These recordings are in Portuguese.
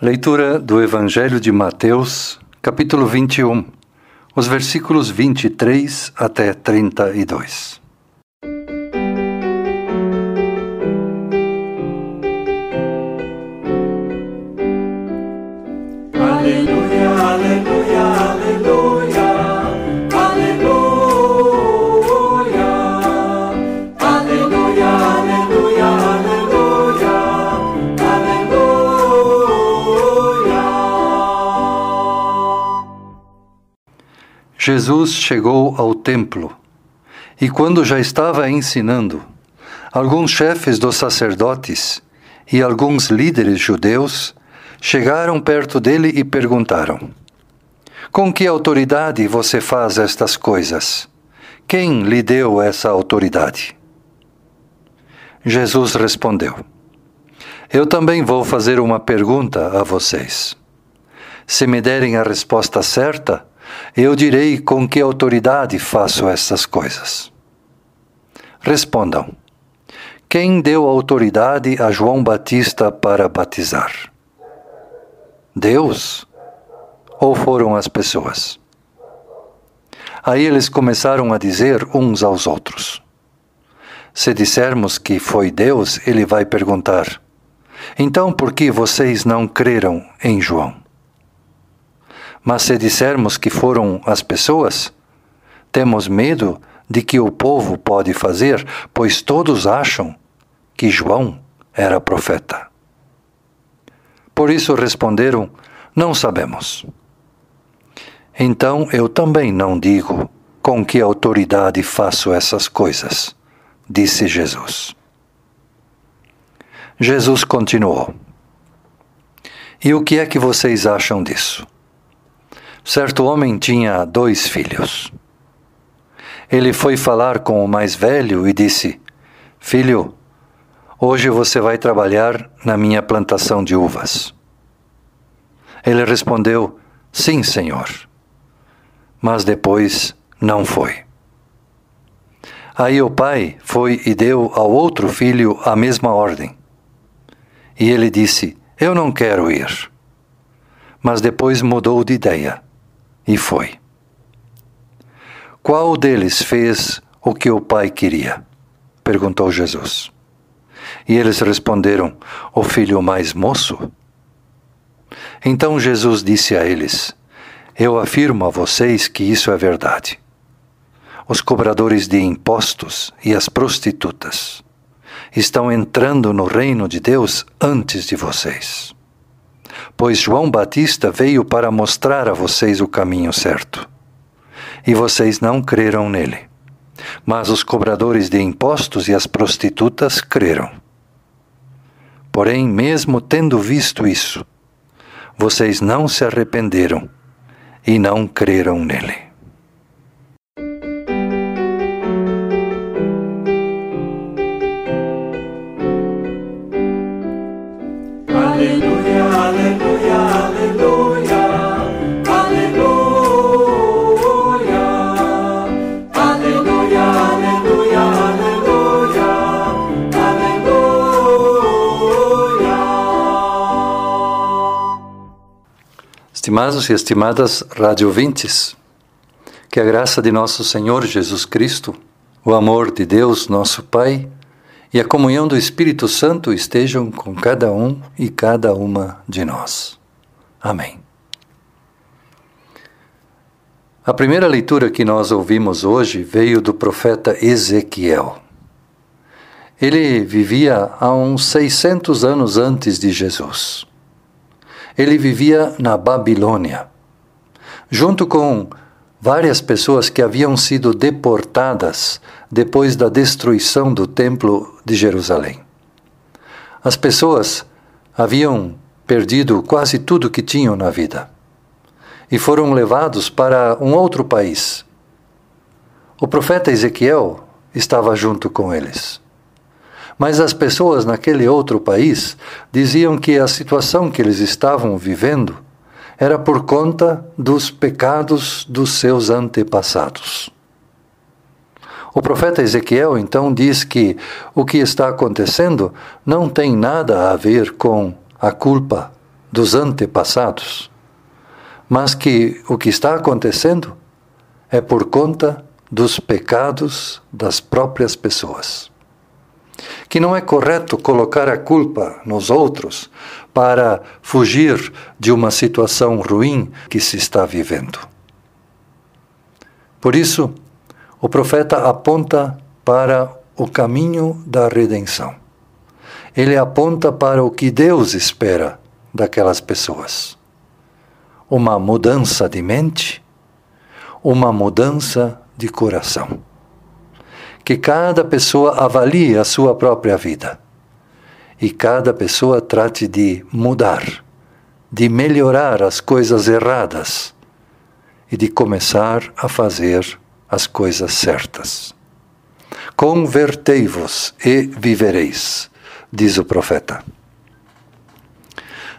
Leitura do Evangelho de Mateus, capítulo 21, os versículos 23 até 32. Jesus chegou ao templo e, quando já estava ensinando, alguns chefes dos sacerdotes e alguns líderes judeus chegaram perto dele e perguntaram: Com que autoridade você faz estas coisas? Quem lhe deu essa autoridade? Jesus respondeu: Eu também vou fazer uma pergunta a vocês. Se me derem a resposta certa, eu direi com que autoridade faço essas coisas. Respondam: Quem deu autoridade a João Batista para batizar? Deus ou foram as pessoas? Aí eles começaram a dizer uns aos outros. Se dissermos que foi Deus, ele vai perguntar: Então por que vocês não creram em João? Mas se dissermos que foram as pessoas, temos medo de que o povo pode fazer, pois todos acham que João era profeta. Por isso responderam: Não sabemos. Então eu também não digo com que autoridade faço essas coisas, disse Jesus. Jesus continuou: E o que é que vocês acham disso? Certo homem tinha dois filhos. Ele foi falar com o mais velho e disse: Filho, hoje você vai trabalhar na minha plantação de uvas. Ele respondeu: Sim, senhor. Mas depois não foi. Aí o pai foi e deu ao outro filho a mesma ordem. E ele disse: Eu não quero ir. Mas depois mudou de ideia e foi. Qual deles fez o que o pai queria? perguntou Jesus. E eles responderam: O filho mais moço. Então Jesus disse a eles: Eu afirmo a vocês que isso é verdade. Os cobradores de impostos e as prostitutas estão entrando no reino de Deus antes de vocês. Pois João Batista veio para mostrar a vocês o caminho certo. E vocês não creram nele. Mas os cobradores de impostos e as prostitutas creram. Porém, mesmo tendo visto isso, vocês não se arrependeram e não creram nele. Estimados e estimadas radiovintes, que a graça de nosso Senhor Jesus Cristo, o amor de Deus, nosso Pai, e a comunhão do Espírito Santo estejam com cada um e cada uma de nós. Amém. A primeira leitura que nós ouvimos hoje veio do profeta Ezequiel. Ele vivia há uns 600 anos antes de Jesus. Ele vivia na Babilônia, junto com várias pessoas que haviam sido deportadas depois da destruição do Templo de Jerusalém. As pessoas haviam perdido quase tudo que tinham na vida e foram levados para um outro país. O profeta Ezequiel estava junto com eles. Mas as pessoas naquele outro país diziam que a situação que eles estavam vivendo era por conta dos pecados dos seus antepassados. O profeta Ezequiel então diz que o que está acontecendo não tem nada a ver com a culpa dos antepassados, mas que o que está acontecendo é por conta dos pecados das próprias pessoas. Que não é correto colocar a culpa nos outros para fugir de uma situação ruim que se está vivendo. Por isso, o profeta aponta para o caminho da redenção. Ele aponta para o que Deus espera daquelas pessoas. Uma mudança de mente, uma mudança de coração. Que cada pessoa avalie a sua própria vida e cada pessoa trate de mudar, de melhorar as coisas erradas e de começar a fazer as coisas certas. Convertei-vos e vivereis, diz o profeta.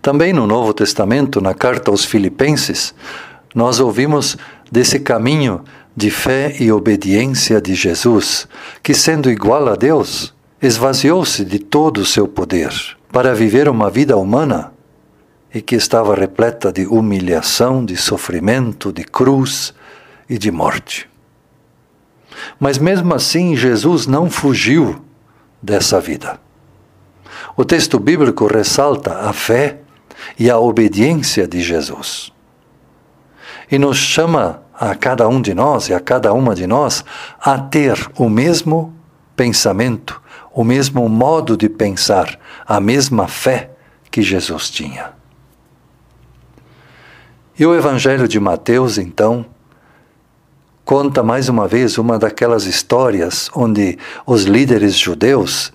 Também no Novo Testamento, na carta aos Filipenses, nós ouvimos desse caminho de fé e obediência de Jesus, que, sendo igual a Deus, esvaziou-se de todo o seu poder para viver uma vida humana e que estava repleta de humilhação, de sofrimento, de cruz e de morte. Mas mesmo assim, Jesus não fugiu dessa vida. O texto bíblico ressalta a fé e a obediência de Jesus. E nos chama a cada um de nós e a cada uma de nós a ter o mesmo pensamento, o mesmo modo de pensar, a mesma fé que Jesus tinha. E o Evangelho de Mateus, então, conta mais uma vez uma daquelas histórias onde os líderes judeus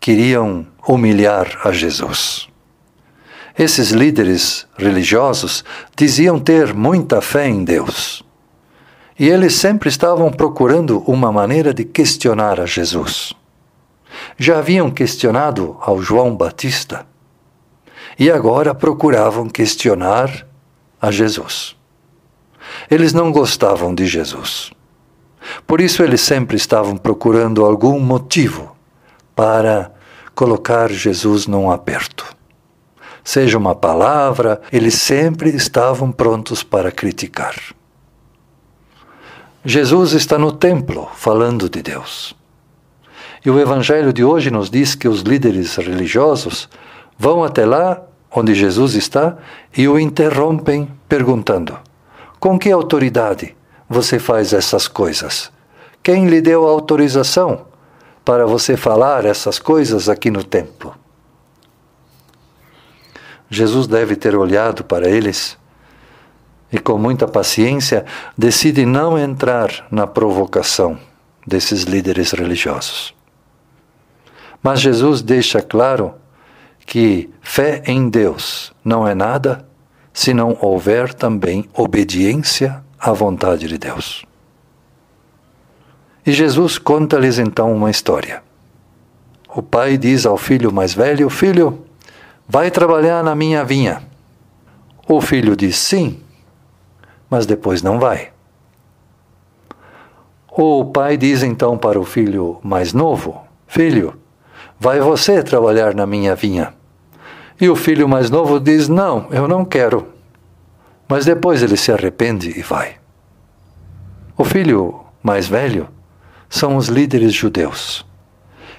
queriam humilhar a Jesus. Esses líderes religiosos diziam ter muita fé em Deus. E eles sempre estavam procurando uma maneira de questionar a Jesus. Já haviam questionado ao João Batista e agora procuravam questionar a Jesus. Eles não gostavam de Jesus. Por isso eles sempre estavam procurando algum motivo para colocar Jesus num aperto. Seja uma palavra, eles sempre estavam prontos para criticar. Jesus está no templo falando de Deus. E o Evangelho de hoje nos diz que os líderes religiosos vão até lá onde Jesus está e o interrompem perguntando: Com que autoridade você faz essas coisas? Quem lhe deu autorização para você falar essas coisas aqui no templo? Jesus deve ter olhado para eles e, com muita paciência, decide não entrar na provocação desses líderes religiosos. Mas Jesus deixa claro que fé em Deus não é nada se não houver também obediência à vontade de Deus. E Jesus conta-lhes então uma história. O pai diz ao filho mais velho: Filho, vai trabalhar na minha vinha. O filho diz sim, mas depois não vai. O pai diz então para o filho mais novo: Filho, vai você trabalhar na minha vinha. E o filho mais novo diz: Não, eu não quero. Mas depois ele se arrepende e vai. O filho mais velho são os líderes judeus,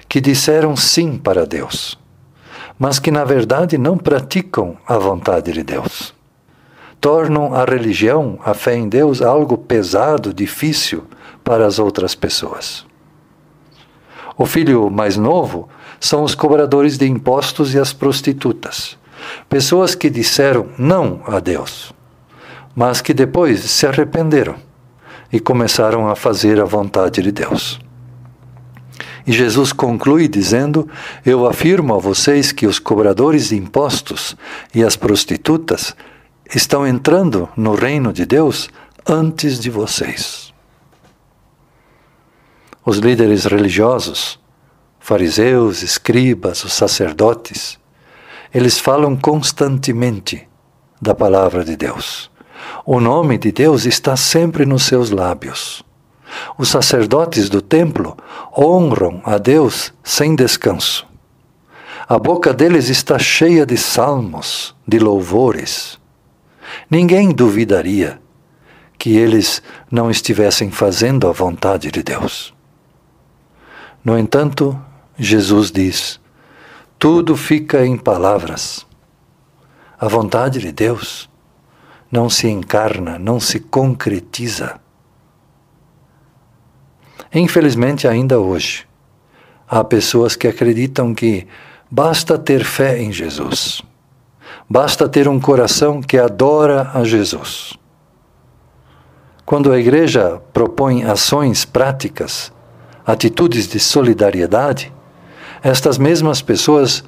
que disseram sim para Deus, mas que na verdade não praticam a vontade de Deus. Tornam a religião, a fé em Deus, algo pesado, difícil para as outras pessoas. O filho mais novo são os cobradores de impostos e as prostitutas. Pessoas que disseram não a Deus, mas que depois se arrependeram e começaram a fazer a vontade de Deus. E Jesus conclui dizendo: Eu afirmo a vocês que os cobradores de impostos e as prostitutas estão entrando no reino de Deus antes de vocês. Os líderes religiosos fariseus, escribas, os sacerdotes, eles falam constantemente da palavra de Deus. O nome de Deus está sempre nos seus lábios. Os sacerdotes do templo honram a Deus sem descanso. A boca deles está cheia de salmos, de louvores. Ninguém duvidaria que eles não estivessem fazendo a vontade de Deus. No entanto, Jesus diz: tudo fica em palavras. A vontade de Deus não se encarna, não se concretiza. Infelizmente, ainda hoje, há pessoas que acreditam que basta ter fé em Jesus, basta ter um coração que adora a Jesus. Quando a igreja propõe ações práticas, atitudes de solidariedade, estas mesmas pessoas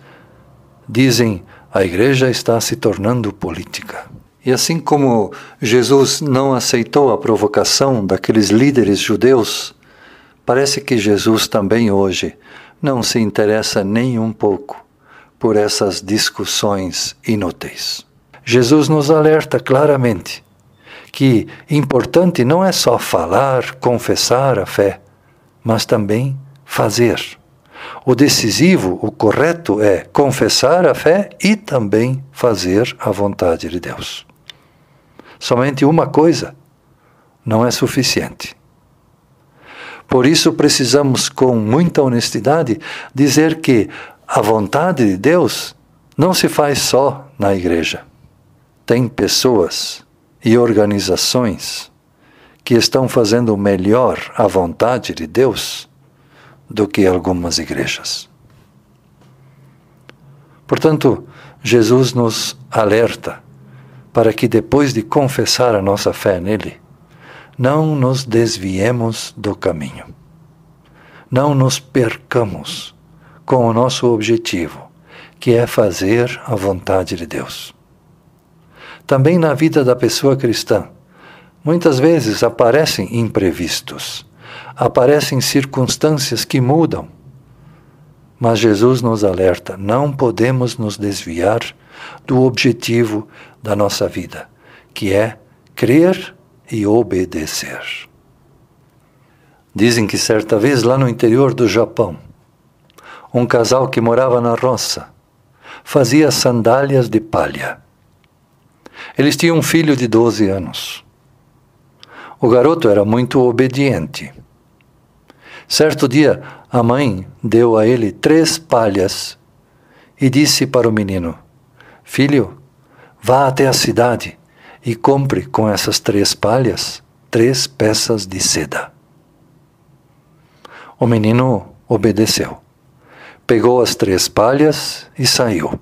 dizem a igreja está se tornando política. E assim como Jesus não aceitou a provocação daqueles líderes judeus Parece que Jesus também hoje não se interessa nem um pouco por essas discussões inúteis. Jesus nos alerta claramente que importante não é só falar, confessar a fé, mas também fazer. O decisivo, o correto é confessar a fé e também fazer a vontade de Deus. Somente uma coisa não é suficiente. Por isso precisamos, com muita honestidade, dizer que a vontade de Deus não se faz só na igreja. Tem pessoas e organizações que estão fazendo melhor a vontade de Deus do que algumas igrejas. Portanto, Jesus nos alerta para que depois de confessar a nossa fé nele, não nos desviemos do caminho. Não nos percamos com o nosso objetivo, que é fazer a vontade de Deus. Também na vida da pessoa cristã, muitas vezes aparecem imprevistos, aparecem circunstâncias que mudam. Mas Jesus nos alerta: não podemos nos desviar do objetivo da nossa vida, que é crer e obedecer. Dizem que certa vez lá no interior do Japão, um casal que morava na roça fazia sandálias de palha. Eles tinham um filho de 12 anos. O garoto era muito obediente. Certo dia, a mãe deu a ele três palhas e disse para o menino: Filho, vá até a cidade e compre com essas três palhas três peças de seda. O menino obedeceu. Pegou as três palhas e saiu.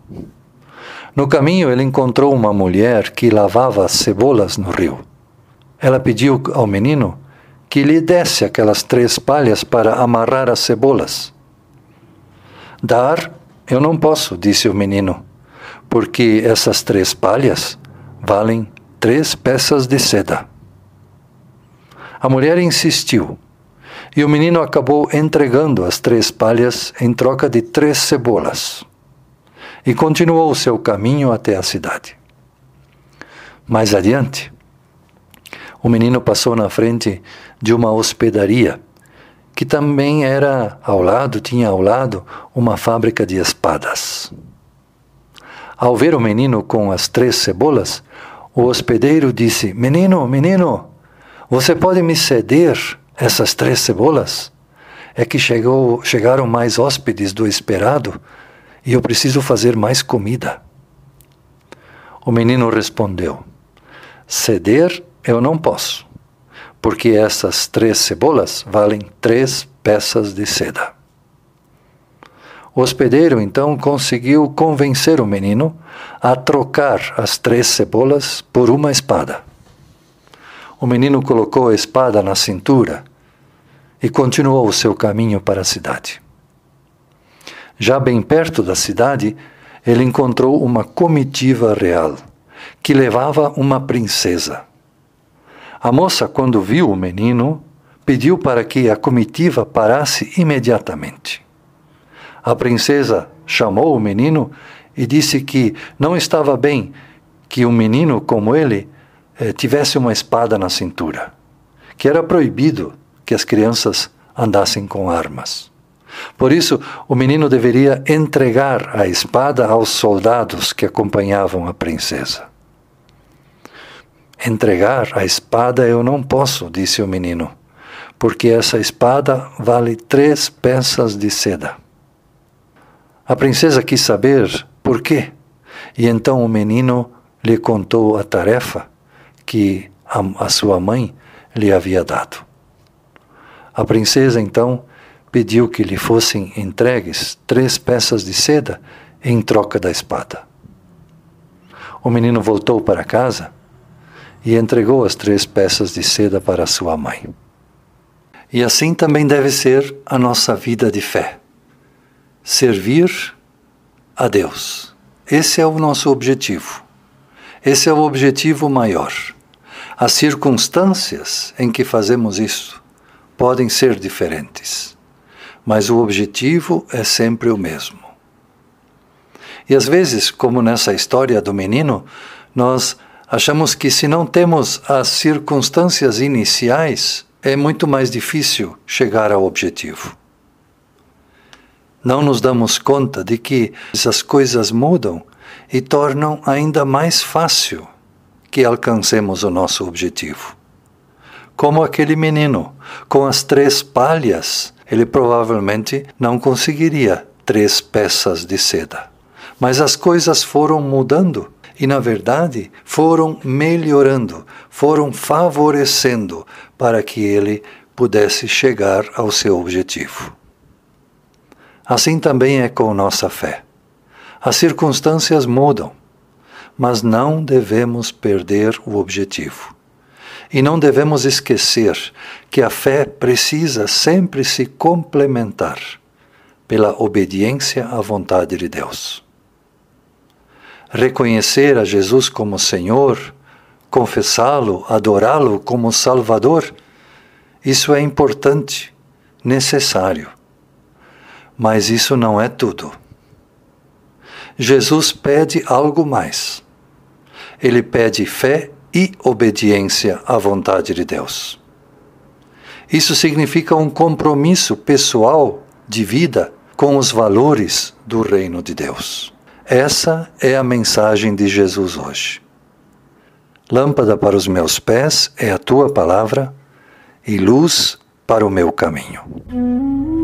No caminho, ele encontrou uma mulher que lavava cebolas no rio. Ela pediu ao menino que lhe desse aquelas três palhas para amarrar as cebolas. Dar eu não posso, disse o menino, porque essas três palhas valem três peças de seda. A mulher insistiu, e o menino acabou entregando as três palhas em troca de três cebolas, e continuou seu caminho até a cidade. Mais adiante, o menino passou na frente de uma hospedaria, que também era ao lado, tinha ao lado, uma fábrica de espadas. Ao ver o menino com as três cebolas, o hospedeiro disse: Menino, menino, você pode me ceder essas três cebolas? É que chegou, chegaram mais hóspedes do esperado e eu preciso fazer mais comida. O menino respondeu: Ceder eu não posso, porque essas três cebolas valem três peças de seda. O hospedeiro então conseguiu convencer o menino a trocar as três cebolas por uma espada. O menino colocou a espada na cintura e continuou o seu caminho para a cidade. Já bem perto da cidade, ele encontrou uma comitiva real que levava uma princesa. A moça, quando viu o menino, pediu para que a comitiva parasse imediatamente. A princesa chamou o menino e disse que não estava bem que um menino como ele eh, tivesse uma espada na cintura, que era proibido que as crianças andassem com armas. Por isso, o menino deveria entregar a espada aos soldados que acompanhavam a princesa. Entregar a espada eu não posso, disse o menino, porque essa espada vale três peças de seda. A princesa quis saber por quê, e então o menino lhe contou a tarefa que a, a sua mãe lhe havia dado. A princesa então pediu que lhe fossem entregues três peças de seda em troca da espada. O menino voltou para casa e entregou as três peças de seda para sua mãe. E assim também deve ser a nossa vida de fé. Servir a Deus. Esse é o nosso objetivo. Esse é o objetivo maior. As circunstâncias em que fazemos isso podem ser diferentes, mas o objetivo é sempre o mesmo. E às vezes, como nessa história do menino, nós Achamos que se não temos as circunstâncias iniciais, é muito mais difícil chegar ao objetivo. Não nos damos conta de que essas coisas mudam e tornam ainda mais fácil que alcancemos o nosso objetivo. Como aquele menino, com as três palhas, ele provavelmente não conseguiria três peças de seda. Mas as coisas foram mudando e, na verdade, foram melhorando, foram favorecendo para que ele pudesse chegar ao seu objetivo. Assim também é com nossa fé. As circunstâncias mudam, mas não devemos perder o objetivo. E não devemos esquecer que a fé precisa sempre se complementar pela obediência à vontade de Deus reconhecer a Jesus como Senhor, confessá-lo, adorá-lo como Salvador, isso é importante, necessário. Mas isso não é tudo. Jesus pede algo mais. Ele pede fé e obediência à vontade de Deus. Isso significa um compromisso pessoal de vida com os valores do reino de Deus. Essa é a mensagem de Jesus hoje. Lâmpada para os meus pés é a tua palavra e luz para o meu caminho.